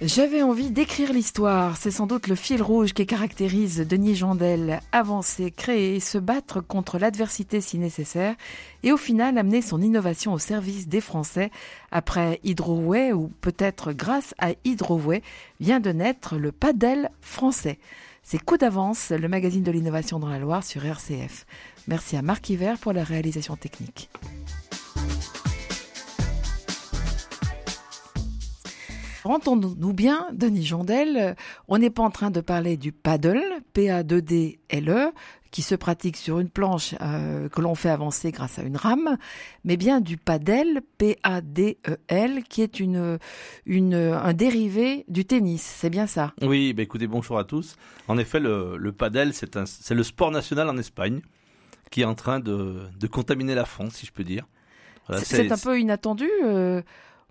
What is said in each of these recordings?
J'avais envie d'écrire l'histoire, c'est sans doute le fil rouge qui caractérise Denis Jandel. Avancer, créer, se battre contre l'adversité si nécessaire et au final amener son innovation au service des Français. Après Hydroway ou peut-être grâce à Hydroway vient de naître le padel français. C'est Coup d'avance, le magazine de l'innovation dans la Loire sur RCF. Merci à Marc Hiver pour la réalisation technique. Entendons-nous bien, Denis Jondel, on n'est pas en train de parler du paddle, P-A-2-D-L-E, qui se pratique sur une planche euh, que l'on fait avancer grâce à une rame, mais bien du padel, P-A-D-E-L, qui est une, une, un dérivé du tennis. C'est bien ça? Oui, bah écoutez, bonjour à tous. En effet, le, le padel, c'est le sport national en Espagne qui est en train de, de contaminer la France, si je peux dire. Voilà, c'est un peu inattendu. Euh,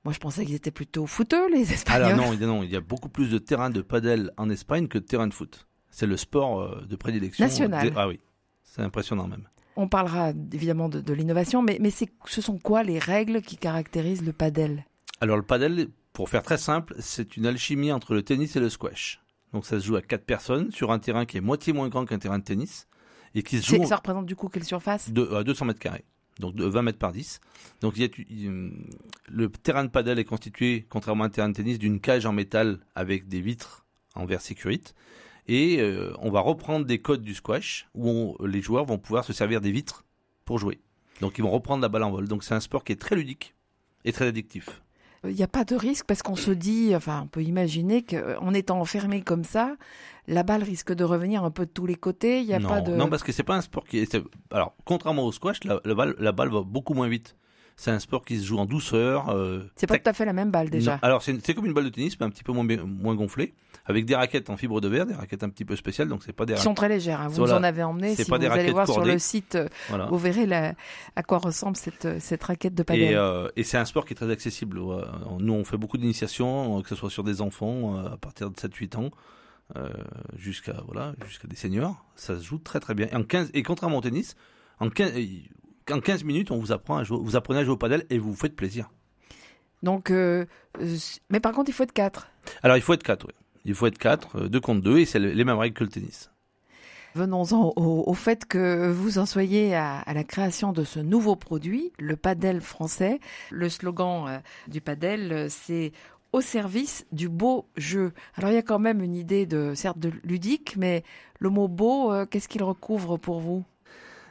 moi, je pensais qu'ils étaient plutôt footeux, les Espagnols. Alors non, non, il y a beaucoup plus de terrains de padel en Espagne que de terrains de foot. C'est le sport euh, de prédilection. National. Ah oui, c'est impressionnant même. On parlera évidemment de, de l'innovation, mais, mais ce sont quoi les règles qui caractérisent le padel? Alors le padel, pour faire très simple, c'est une alchimie entre le tennis et le squash. Donc ça se joue à quatre personnes sur un terrain qui est moitié moins grand qu'un terrain de tennis et qui se joue. Ça représente du coup quelle surface? de, À 200 mètres carrés donc de 20 mètres par 10. Donc le terrain de padel est constitué, contrairement à un terrain de tennis, d'une cage en métal avec des vitres en verre sécurite. Et euh, on va reprendre des codes du squash où les joueurs vont pouvoir se servir des vitres pour jouer. Donc ils vont reprendre la balle en vol. Donc c'est un sport qui est très ludique et très addictif. Il n'y a pas de risque parce qu'on se dit, enfin, on peut imaginer qu'en étant enfermé comme ça, la balle risque de revenir un peu de tous les côtés. Il y a non, pas de. Non, parce que c'est pas un sport qui est. Alors, contrairement au squash, la, la, balle, la balle va beaucoup moins vite. C'est un sport qui se joue en douceur. Euh, c'est pas tout à fait la même balle déjà. Non. Alors c'est comme une balle de tennis, mais un petit peu moins, moins gonflée, avec des raquettes en fibre de verre, des raquettes un petit peu spéciales, donc c'est pas des. Qui sont très légères. Hein. Vous voilà. en avez emmené. Si pas vous allez voir cordées. sur le site, voilà. vous verrez la, à quoi ressemble cette, cette raquette de padel. Et, euh, et c'est un sport qui est très accessible. Nous, on fait beaucoup d'initiations, que ce soit sur des enfants euh, à partir de 7-8 ans. Euh, jusqu'à voilà, jusqu'à des seniors, ça se joue très très bien. Et, en 15, et contrairement au tennis, en 15, en 15 minutes, on vous apprend à jouer, vous apprenez à jouer au padel et vous vous faites plaisir. Donc, euh, mais par contre, il faut être 4. Alors, il faut être 4, oui. Il faut être 4, 2 contre 2, et c'est les mêmes règles que le tennis. Venons-en au, au, fait que vous en soyez à, à, la création de ce nouveau produit, le padel français. Le slogan euh, du padel, c'est au service du beau jeu. Alors il y a quand même une idée de certes de ludique, mais le mot beau, euh, qu'est-ce qu'il recouvre pour vous?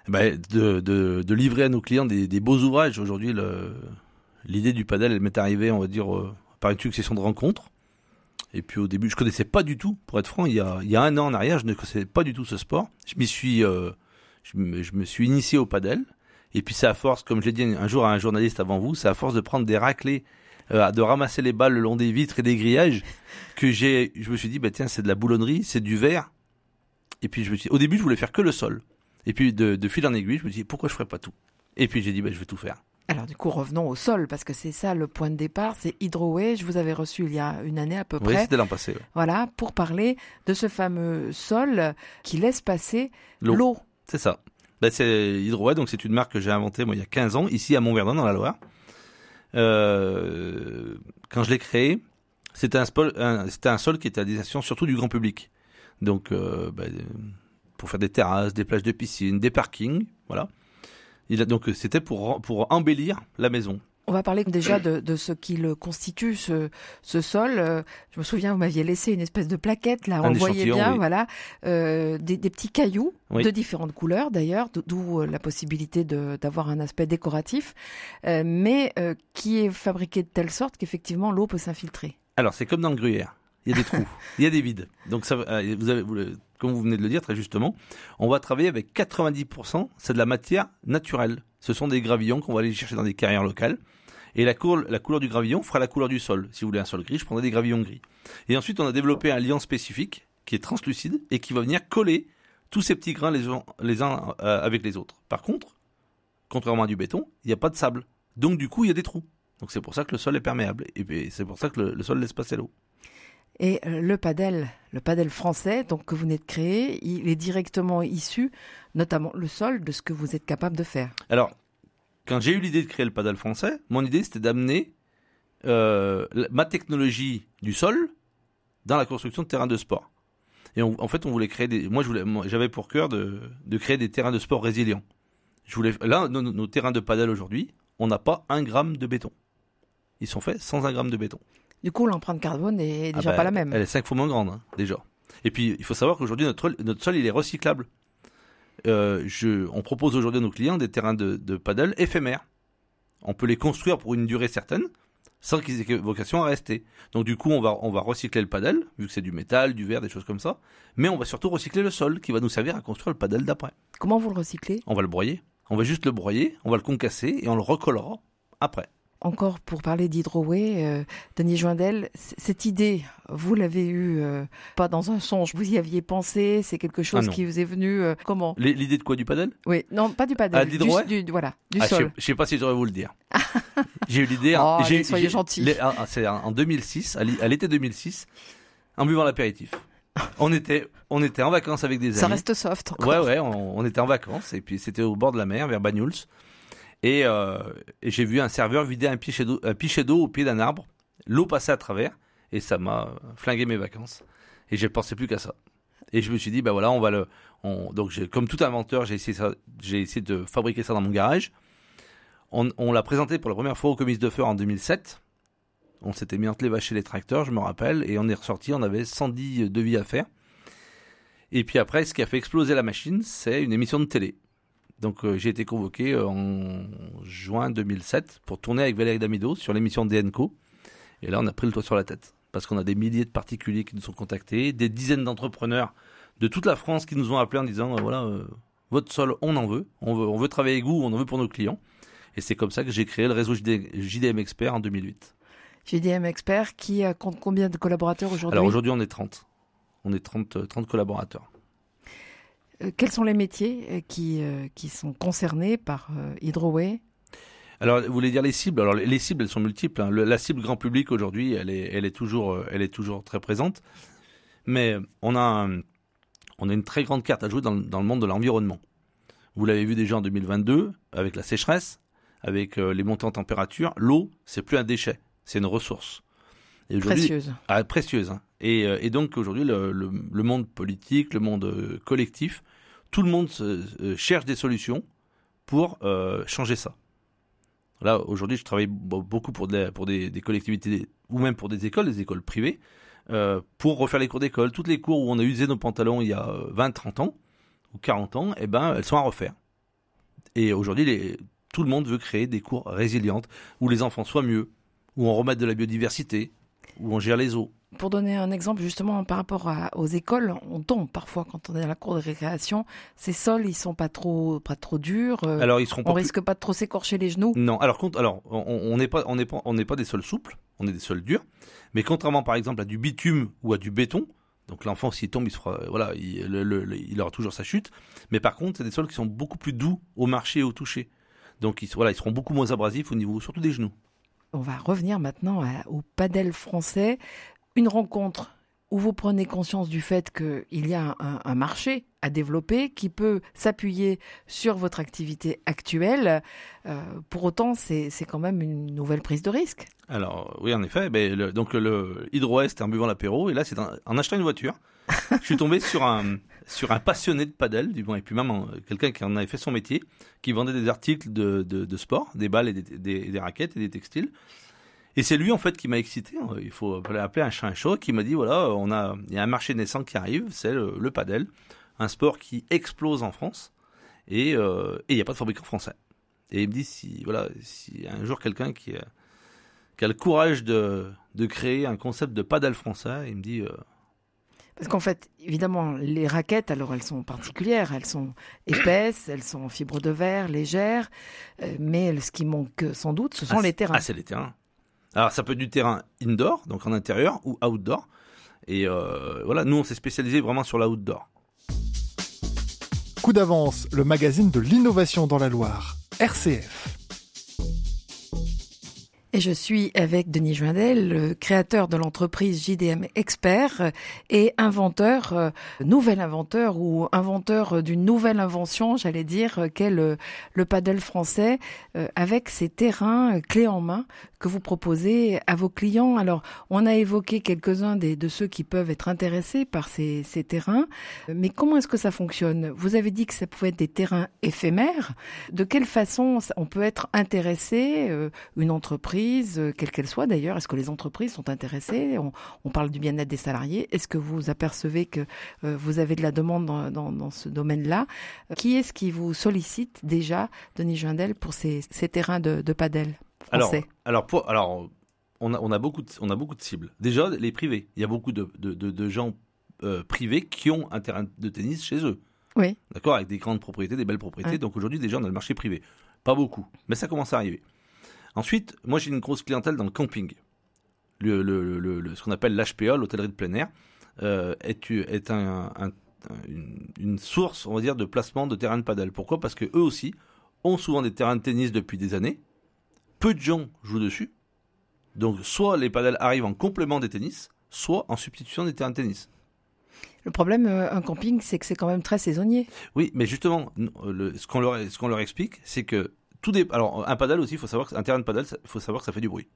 Ben, de, de, de, livrer à nos clients des, des beaux ouvrages. Aujourd'hui, l'idée du padel, elle m'est arrivée, on va dire, euh, par une succession de rencontres. Et puis au début, je connaissais pas du tout, pour être franc, il y a, il y a un an en arrière, je ne connaissais pas du tout ce sport. Je m'y suis, euh, je, me, je me suis initié au padel. Et puis c'est à force, comme je l'ai dit un jour à un journaliste avant vous, c'est à force de prendre des raclés euh, de ramasser les balles le long des vitres et des grillages que j'ai je me suis dit bah tiens c'est de la boulonnerie c'est du verre et puis je me suis au début je voulais faire que le sol et puis de, de fil en aiguille je me dit pourquoi je ferais pas tout? Et puis j'ai dit bah je vais tout faire alors du coup, revenons au sol, parce que c'est ça le point de départ, c'est Hydroway. Je vous avais reçu il y a une année à peu près. Oui, c'était l'an passé. Ouais. Voilà, pour parler de ce fameux sol qui laisse passer l'eau. C'est ça. Ben, c'est Hydroway, donc c'est une marque que j'ai inventée moi il y a 15 ans, ici à Montverdun dans la Loire. Euh, quand je l'ai créé, c'était un, un, un, sol qui était à destination surtout du grand public. Donc, euh, ben, pour faire des terrasses, des plages de piscine, des parkings, voilà. Il a, donc c'était pour, pour embellir la maison. On va parler déjà de, de ce qui le constitue, ce, ce sol. Euh, je me souviens, vous m'aviez laissé une espèce de plaquette, là, on voyait bien, oui. voilà, euh, des, des, petits cailloux Oui. de différentes couleurs d'ailleurs, d'où euh, la possibilité d'avoir un aspect décoratif, euh, mais euh, qui est fabriqué de telle sorte qu'effectivement l'eau peut s'infiltrer. Alors c'est comme dans le gruyère. Il y a des trous, il y a des vides. Donc euh, vous avez, comme vous venez de le dire très justement, on va travailler avec 90%, c'est de la matière naturelle. Ce sont des gravillons qu'on va aller chercher dans des carrières locales. Et la couleur, du gravillon fera la couleur du sol. Si vous voulez un sol gris, je prendrai des gravillons gris. Et ensuite, on a développé un liant spécifique qui est translucide et qui va venir coller tous ces petits grains les, uns- les uns euh, avec les autres. Par contre, contrairement à du béton, il n'y a pas de sable. Donc du coup, il y a des trous. Donc c'est pour ça que le sol est perméable. Et c'est pour ça que le sol laisse passer l'eau. Et euh, le padel, le padel français, donc que vous venez de créer, il est directement issu, notamment le sol, de ce que vous êtes capable de faire. Alors, quand j'ai eu l'idée de créer le paddle français, mon idée c'était d'amener euh, ma technologie du sol dans la construction de terrains de sport. Et en fait, on voulait créer des. Moi, j'avais pour cœur de, créer des terrains de sport résilients. Je voulais. Là, nos, nos- terrains de paddle aujourd'hui, on n'a pas un gramme de béton. Ils sont faits sans un gramme de béton. Du coup, l'empreinte carbone est Ah déjà bah, pas la même. Elle est cinq fois moins grande, hein, déjà. Et puis, il faut savoir qu'aujourd'hui, notre, sol- notre sol, il est recyclable. Euh, je, on propose aujourd'hui à nos clients des terrains de, de paddle éphémères. On peut les construire pour une durée certaine, sans qu'ils aient vocation à rester. Donc, du coup, on va, on va recycler le paddle, vu que c'est du métal, du verre, des choses comme ça. Mais on va surtout recycler le sol, qui va nous servir à construire le paddle d'après. Comment vous le recyclez? On va le broyer. On va juste le broyer, on va le concasser et on le recollera après. Encore pour parler d'Hydroway, euh, Denis Joindel, cette idée, vous l'avez eue euh, pas dans un songe, vous y aviez pensé, c'est quelque chose Ah non. qui vous est venu euh, comment? L'idée de quoi? Du paddle Oui, non, pas du padel, Ah, du, du- voilà, du Ah, sol. Je sais pas si j'aurais vous le dire. j'ai eu l'idée. Oh, j'ai- soyez gentil. les- ah, C'est en 2006, à l'é- à l'été 2006, en buvant l'apéritif. On était, on était en vacances avec des Ça amis. reste soft encore. Ouais, ouais, on, on était en vacances et puis c'était au bord de la mer, vers Banyuls. Et, euh, et j'ai vu un serveur vider un pichet d'eau, au pied d'un arbre. L'eau passait à travers et ça m'a flingué mes vacances. Et je pensais plus qu'à ça. Et je me suis dit, bah voilà, on va le. on- donc, comme tout inventeur, j'ai essayé, de fabriquer ça dans mon garage. On, l'a présenté pour la première fois au Comice de Feur en 2007. On s'était mis entre les vaches et les tracteurs, je me rappelle, et on est ressorti, on avait 110 devis à faire. Et puis après, ce qui a fait exploser la machine, c'est une émission de télé. Donc euh, j'ai été convoqué euh, en juin 2007 pour tourner avec Valérie Damido sur l'émission DNCO. Et là, on a pris le toit sur la tête. Parce qu'on a des milliers de particuliers qui nous ont contactés, des dizaines d'entrepreneurs de toute la France qui nous ont appelés en disant, euh, voilà, votre sol, on en veut. on veut. On veut travailler avec vous, on en veut pour nos clients. Et c'est comme ça que j'ai créé le réseau JD JDM Expert en 2008. JDM Expert qui compte combien de collaborateurs aujourd'hui? Alors aujourd'hui, on est 30. On est 30, euh, 30 collaborateurs. Euh, Quels sont les métiers euh, qui, euh, qui sont concernés par Hydroway? Alors, vous voulez dire les cibles? Alors, les les cibles, elles sont multiples. hein. Le- la cible grand public aujourd'hui, elle est, elle est toujours, elle est toujours très présente. Mais on a, un- on a une très grande carte à jouer dans, le- dans le monde de l'environnement. Vous l'avez vu déjà en 2022 avec la sécheresse, avec euh, les montées en température. L'eau, c'est plus un déchet, c'est une ressource. Et précieuses ah, précieuse. hein. Et, euh, et donc aujourd'hui, le, monde politique, le monde euh, collectif, tout le monde euh, cherche des solutions pour changer ça. Là, aujourd'hui, je travaille beaucoup pour, des, collectivités ou même pour des écoles, des écoles privées, pour refaire les cours d'école. Toutes les cours où on a usé nos pantalons il y a euh, 20, 30 ans ou 40 ans, eh ben, elles sont à refaire. Et aujourd'hui, tout le monde veut créer des cours résilientes où les enfants soient mieux, où on remette de la biodiversité, où on gère les eaux. Pour donner un exemple justement par rapport à- aux écoles, on tombe parfois quand on est à la cour de récréation. Ces sols, ils sont pas trop, pas trop durs. euh, Alors ils seront on pas plus- risque pas de trop s'écorcher les genoux. Non, alors alors on on n'est pas, on n'est pas, on n'est pas des sols souples, on est des sols durs. Mais contrairement par exemple à du bitume ou à du béton, donc l'enfant s'il tombe, il se fera, voilà, il, le- le- le- il aura toujours sa chute. Mais par contre, c'est des sols qui sont beaucoup plus doux au marché et au toucher. Donc ils, voilà, ils seront beaucoup moins abrasifs au niveau, surtout des genoux. On va revenir maintenant à- au padel français. Une rencontre où vous prenez conscience du fait qu'il y a un, marché à développer qui peut s'appuyer sur votre activité actuelle. Euh, pour autant, c'est quand même une nouvelle prise de risque. Alors oui, en effet. ben, le- donc le Hydro-Est en buvant l'apéro, et là c'est en, achetant une voiture, je suis tombé sur un passionné de padel, du et puis même un- quelqu'un qui en avait fait son métier, qui vendait des articles de, sport, des balles et des raquettes et des textiles. Et c'est lui en fait qui m'a excité. Il faut appeler un chat un chat, qui m'a dit voilà, on a il y a un marché naissant qui arrive, c'est le, le padel, un sport qui explose en France, et euh, il n'y a pas de fabricant français. Et il me dit si voilà si un jour quelqu'un qui euh, qui a le courage de, de créer un concept de padel français. Il me dit, euh, Parce qu'en fait, évidemment, les raquettes, alors elles sont particulières, elles sont épaisses, elles sont en fibre de verre, légères, euh, mais ce qui manque sans doute, ce sont ah, les terrains. Ah, c'est les terrains. Alors, ça peut être du terrain indoor, donc en intérieur, ou outdoor. Et euh, voilà, nous, on s'est spécialisé vraiment sur l'outdoor. Coup d'avance, le magazine de l'innovation dans la Loire. RCF. Et je suis avec Denis Joindel, le créateur de l'entreprise JDM Expert et inventeur, euh, nouvel inventeur ou inventeur d'une nouvelle invention, j'allais dire, qu'est le, le paddle français euh, avec ses terrains clés en main que vous proposez à vos clients. Alors, on a évoqué quelques-uns de ceux qui peuvent être intéressés par ces, ces terrains, mais comment est-ce que ça fonctionne? Vous avez dit que ça pouvait être des terrains éphémères. De quelle façon on peut être intéressé, euh, une entreprise, euh, quelle qu'elle soit d'ailleurs? Est-ce que les entreprises sont intéressées? On, on, parle du bien-être des salariés. Est-ce que vous apercevez que euh, vous avez de la demande dans, dans, dans ce domaine-là? Qui est-ce qui vous sollicite déjà, Denis Joindel, pour ces, ces terrains de, de padel? Alors, alors, pour, alors on, a, on, a beaucoup de, on a beaucoup de cibles. Déjà, les privés. Il y a beaucoup de, de, de gens euh, privés qui ont un terrain de tennis chez eux. Oui. D'accord? Avec des grandes propriétés, des belles propriétés. Ouais. Donc aujourd'hui, déjà, on a le marché privé. Pas beaucoup, mais ça commence à arriver. Ensuite, moi, j'ai une grosse clientèle dans le camping. Le, le, le, ce qu'on appelle l'HPA, l'hôtellerie de plein air, euh, est, est un, un, une, une, source, on va dire, de placement de terrain de paddle. Pourquoi? Parce que eux aussi ont souvent des terrains de tennis depuis des années peu de gens jouent dessus. Donc soit les padels arrivent en complément des tennis, soit en substitution des terrains de tennis. Le problème, euh, un camping, c'est que c'est quand même très saisonnier. Oui, mais justement, le, ce qu'on leur, ce qu'on leur explique, c'est que tout des, alors un padel aussi, il faut savoir qu'un terrain de padel, il faut savoir que ça fait du bruit.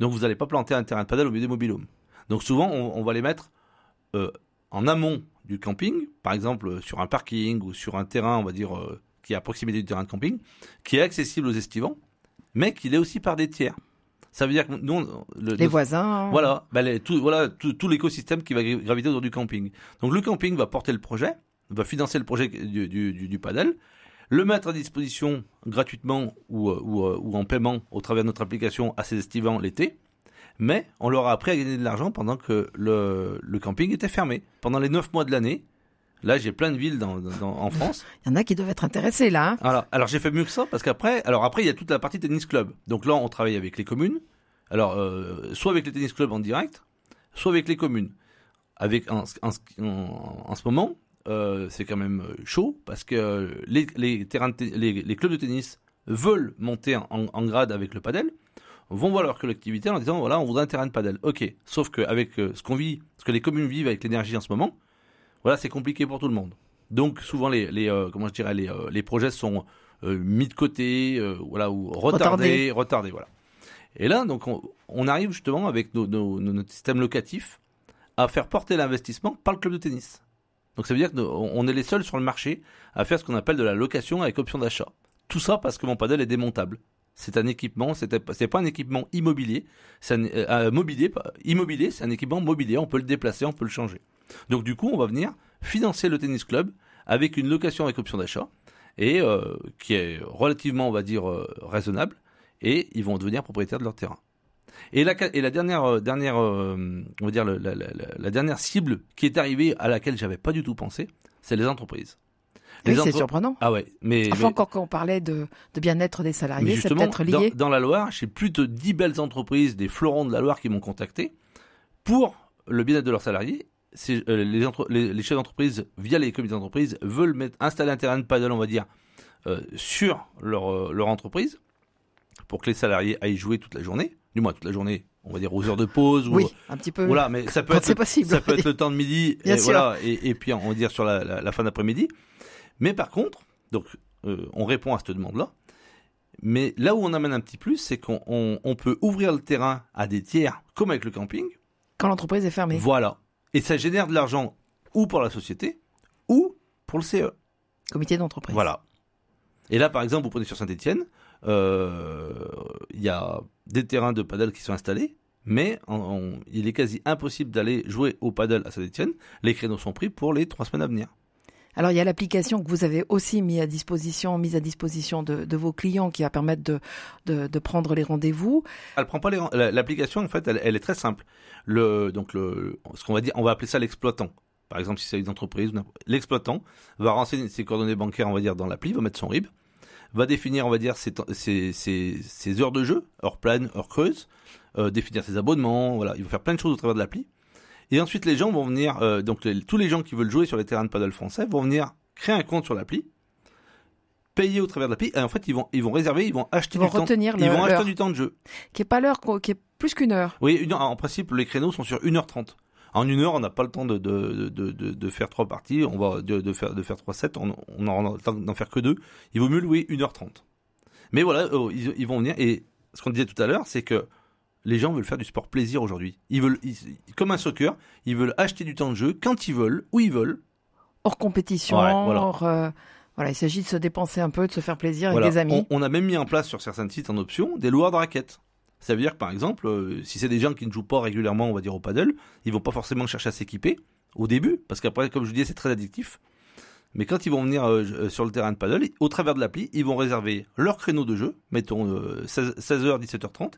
Donc vous n'allez pas planter un terrain de padel au milieu des mobilhomes. Donc souvent, on, on va les mettre euh, en amont du camping, par exemple sur un parking ou sur un terrain, on va dire, euh, qui est à proximité du terrain de camping, qui est accessible aux estivants mais qu'il est aussi par des tiers. Ça veut dire que nous, le, les voisins. Voilà, les, tout, voilà tout, tout l'écosystème qui va graviter autour du camping. Donc le camping va porter le projet, va financer le projet du, du, du, du padel, le mettre à disposition gratuitement ou, ou, ou, en paiement au travers de notre application à ses estivants l'été. Mais on leur a appris à gagner de l'argent pendant que le, le camping était fermé. Pendant les 9 mois de l'année, Là, j'ai plein de villes dans, dans, en France. Il y en a qui doivent être intéressés là. Hein alors, alors j'ai fait mieux que ça parce qu'après, alors après, il y a toute la partie tennis club. Donc là, on travaille avec les communes. Alors, euh, soit avec les tennis clubs en direct, soit avec les communes. Avec en, en, en, en ce moment, euh, c'est quand même chaud parce que les, les terrains, les, les, clubs de tennis veulent monter en, grade avec le padel, vont voir leur collectivité en disant voilà, on voudrait un terrain de padel. Ok, sauf qu'avec euh, ce qu'on vit, ce que les communes vivent avec l'énergie en ce moment voilà, c'est compliqué pour tout le monde. Donc souvent les, les euh, comment je dirais les, euh, les projets sont euh, mis de côté, voilà ou retardés, retardés, voilà. Et là donc on, on arrive justement avec nos, nos, notre système locatif à faire porter l'investissement par le club de tennis. Donc ça veut dire qu'on est les seuls sur le marché à faire ce qu'on appelle de la location avec option d'achat. Tout ça parce que mon padel est démontable. C'est un équipement, c'est pas un équipement immobilier, c'est un mobilier, immobilier, c'est un équipement mobilier, on peut le déplacer, on peut le changer. Donc du coup, on va venir financer le tennis club avec une location avec option d'achat et euh, qui est relativement, on va dire, euh, raisonnable. Et ils vont devenir propriétaires de leur terrain. Et la, et la dernière, euh, dernière, on va dire, la, la, la, la, dernière cible qui est arrivée à laquelle j'avais pas du tout pensé, c'est les entreprises. Oui, entre... c'est surprenant. Ah ouais, mais enfin mais... quand, quand on parlait de, de bien-être des salariés, c'est peut-être lié. Dans, dans la Loire, j'ai plus de 10 belles entreprises, des fleurons de la Loire qui m'ont contacté pour le bien-être de leurs salariés euh, les, entre, les, les, chefs d'entreprise, via les comités d'entreprise, veulent mettre, installer un terrain de paddle, on va dire, euh, sur leur, euh, leur entreprise, pour que les salariés aillent jouer toute la journée, du moins toute la journée, on va dire aux heures de pause. Oui, ou, un petit peu. Voilà, mais ça peut être, possible, ça peut être le temps de midi, et, voilà, et, et, puis on va dire sur la, la, la fin d'après-midi. Mais par contre, donc, euh, on répond à cette demande-là. Mais là où on amène un petit plus, c'est qu'on on, on peut ouvrir le terrain à des tiers, comme avec le camping. Quand l'entreprise est fermée. Voilà. Et ça génère de l'argent ou pour la société ou pour le CE. Comité d'entreprise. Voilà. Et là, par exemple, vous prenez sur Saint-Etienne, euh, il y a des terrains de paddle qui sont installés, mais on, on, il est quasi impossible d'aller jouer au paddle à Saint-Etienne. Les créneaux sont pris pour les trois semaines à venir. Alors il y a l'application que vous avez aussi mis à disposition, mise à disposition de, vos clients qui va permettre de, prendre les rendez-vous. Elle prend pas les l'application en fait, elle, est très simple. Le donc ce qu'on va dire, on va appeler ça l'exploitant. Par exemple, si c'est une entreprise, l'exploitant va renseigner ses coordonnées bancaires, on va dire dans l'appli, va mettre son RIB, va définir, on va dire ses heures de jeu, heures pleines, heures creuses, euh, définir ses abonnements, voilà, il va faire plein de choses au travers de l'appli. Et ensuite, les gens vont venir, euh, donc les, tous les gens qui veulent jouer sur les terrains de paddle français vont venir créer un compte sur l'appli, payer au travers de l'appli, et en fait, ils vont, ils vont réserver, ils vont acheter Ils vont du temps. retenir Ils le- vont acheter du temps de jeu. Qui est pas l'heure, qui est plus qu'une heure. Oui, une heure- en principe, les créneaux sont sur 1h30. En une heure, on n'a pas le temps de, de, de, de, faire trois parties, on va de, faire de faire trois sets, on n'aura le temps d'en faire que deux. Il vaut mieux louer 1h30. Mais voilà, euh, ils, ils vont venir et ce qu'on disait tout à l'heure, c'est que les gens veulent faire du sport plaisir aujourd'hui. Ils veulent, ils- comme un soccer, ils veulent acheter du temps de jeu quand ils veulent, où ils veulent. Hors compétition, Ouais, voilà. hors, euh, voilà, il s'agit de se dépenser un peu, de se faire plaisir Voilà. avec des amis. On, on a même mis en place sur certains sites en option des loueurs de raquettes. Ça veut dire que par exemple, euh, si c'est des gens qui ne jouent pas régulièrement, on va dire au paddle, ils vont pas forcément chercher à s'équiper au début, parce qu'après, comme je vous disais, c'est très addictif. Mais quand ils vont venir euh, sur le terrain de paddle, au travers de l'appli, ils vont réserver leur créneau de jeu, mettons euh, 16, 16h, 17h30,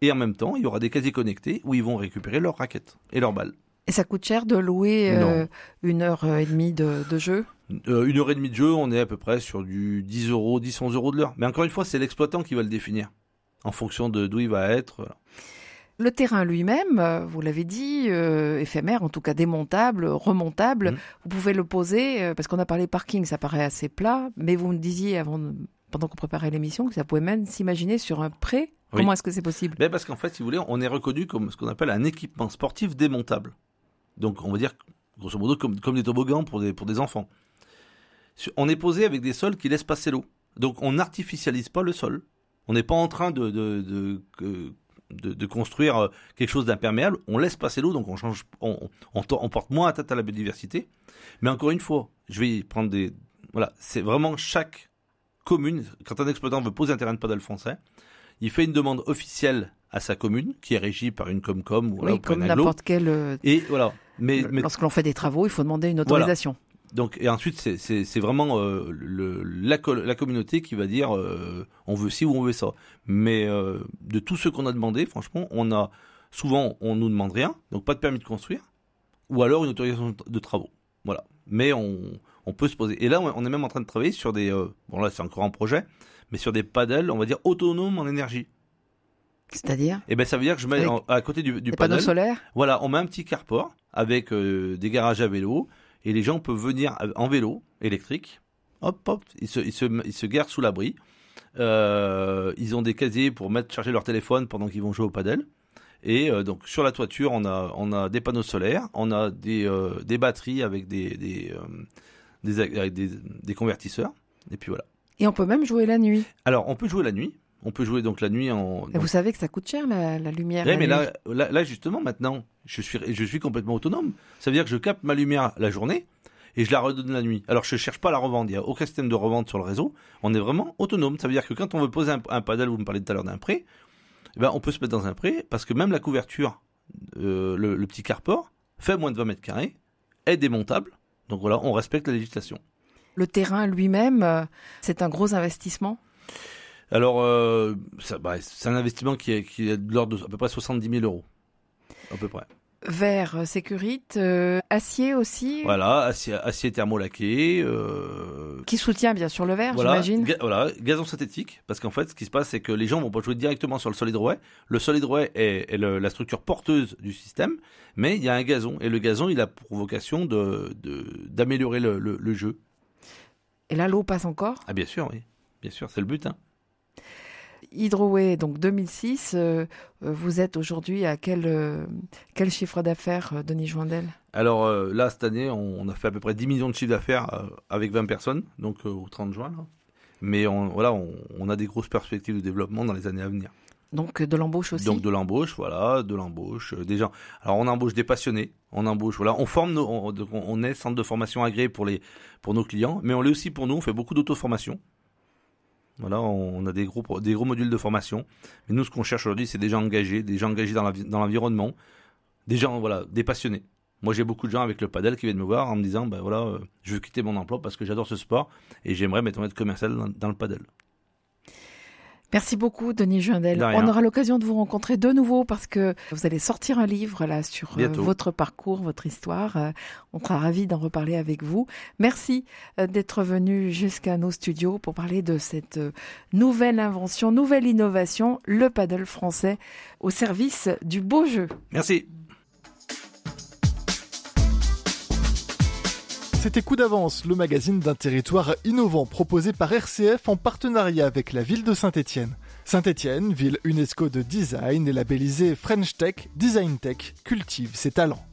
et en même temps, il y aura des casiers connectés où ils vont récupérer leurs raquettes et leurs balles. Et ça coûte cher de louer euh, une heure et demie de, de jeu? Euh, une heure et demie de jeu, on est à peu près sur du 10 euros, 10, 11 euros de l'heure. Mais encore une fois, c'est l'exploitant qui va le définir, en fonction de d'où il va être. Le terrain lui-même, euh, vous l'avez dit, euh, éphémère, en tout cas démontable, remontable. Mhm. Vous pouvez le poser, parce qu'on a parlé parking, ça paraît assez plat, mais vous me disiez avant, pendant qu'on préparait l'émission que ça pouvait même s'imaginer sur un pré. Oui. Comment est-ce que c'est possible? Mais parce qu'en fait, si vous voulez, on est reconnu comme ce qu'on appelle un équipement sportif démontable. Donc, on va dire, grosso modo, comme, comme des toboggans pour des, pour des enfants. On est posé avec des sols qui laissent passer l'eau. Donc, on n'artificialise pas le sol. On n'est pas en train de, de, de, que- de- de construire euh, quelque chose d'imperméable. On laisse passer l'eau, donc on change, on, on, on porte moins atteinte à la biodiversité. Mais encore une fois, je vais prendre des, voilà, c'est vraiment chaque commune, quand un exploitant veut poser un terrain de paddle français, il fait une demande officielle à sa commune, qui est régie par une Comcom ou voilà, Oui, comme n'importe quel. euh, Et voilà. Mais, mais Lorsque l'on fait des travaux, il faut demander une Voilà. autorisation. donc et ensuite c'est vraiment euh, le la, la communauté qui va dire euh, on veut ci ou on veut ça. Mais euh, de tous ceux qu'on a demandé, franchement, on a souvent on nous demande rien, donc pas de permis de construire, ou alors une autorisation de travaux. Voilà. Mais on on peut se poser. Et là, on est même en train de travailler sur des bon là c'est encore en projet, mais sur des paddles, on va dire autonomes en énergie. C'est-à-dire Et ben ça veut dire que je mets en- à côté du, du paddle. solaires Voilà, on met un petit carport avec euh, des garages à vélo et les gens peuvent venir en vélo électrique. Hop, hop, ils se, ils se, ils se garent sous l'abri. Euh, ils ont des casiers pour mettre charger leur téléphone pendant qu'ils vont jouer au padel. Et euh, donc sur la toiture, on a, on a des panneaux solaires, on a des, des batteries avec des, des, des, avec des, des convertisseurs. Et puis voilà. Et on peut même jouer la nuit. Alors on peut jouer la nuit. On peut jouer donc la nuit en. Donc- vous savez que ça coûte cher la, la lumière. Ouais, la mais nuit. là, là, là, justement, maintenant, je suis, je suis complètement autonome. Ça veut dire que je capte ma lumière la journée et je la redonne la nuit. Alors, je cherche pas à la revendre. Il n'y a aucun système de revente sur le réseau. On est vraiment autonome. Ça veut dire que quand on veut poser un, un paddle, vous me parlez tout à l'heure d'un pré, eh ben, on peut se mettre dans un pré parce que même la couverture, euh, le, le petit carport, fait moins de 20 mètres carrés, est démontable. Donc voilà, on respecte la législation. Le terrain lui-même, euh, c'est un gros investissement? Alors, euh, bah, c'est un investissement qui est, qui est de l'ordre de à peu près 70 000 euros. À peu près. Verre, euh, sécurite, euh, acier aussi, Voilà, acier, acier thermolaqué, euh, qui soutient bien sûr le verre, voilà, j'imagine. ga- voilà, gazon synthétique, parce qu'en fait, ce qui se passe, c'est que les gens vont pas jouer directement sur le solid ray. Le solid ray est, est le- la structure porteuse du système, mais il y a un gazon, et le gazon, il a pour vocation de de- d'améliorer le, le- le jeu. Et là, l'eau passe encore? Ah bien sûr, oui, bien sûr, c'est le but. Hein. Hydroway, donc 2006, euh, euh, vous êtes aujourd'hui à quel, euh, quel chiffre d'affaires, Denis Joindel? Alors euh, là, cette année, on, on a fait à peu près 10 millions de chiffre d'affaires avec 20 personnes, donc au 30 juin. Là. Mais on, voilà, on, on a des grosses perspectives de développement dans les années à venir. Donc euh, de l'embauche aussi Donc de l'embauche, voilà, de l'embauche, euh, des gens. Alors on embauche des passionnés, on embauche, voilà, on forme, nos, on, est centre de formation agréé pour les pour nos clients, mais on l'est aussi pour nous. On fait beaucoup d'auto-formation. Voilà, on, a des gros des gros modules de formation. Mais nous, ce qu'on cherche aujourd'hui, c'est des gens engagés, des gens engagés dans vie- dans l'environnement, des gens, voilà, des passionnés. Moi, j'ai beaucoup de gens avec le padel qui viennent me voir en me disant, ben voilà, euh, je veux quitter mon emploi parce que j'adore ce sport et j'aimerais mettre être commercial dans, dans le padel. Merci beaucoup, Denis. De rien. On aura l'occasion de vous rencontrer de nouveau parce que vous allez sortir un livre là sur euh, Bientôt. votre parcours, votre histoire. Euh, on sera ravis d'en reparler avec vous. Merci euh, d'être venu jusqu'à nos studios pour parler de cette nouvelle invention, nouvelle innovation, le paddle français au service du beau jeu. Merci. C'était Coup d'avance, le magazine d'un territoire innovant proposé par RCF en partenariat avec la ville de Saint-Étienne. Saint-Étienne, ville UNESCO de design et labellisée French Tech, Design Tech, cultive ses talents.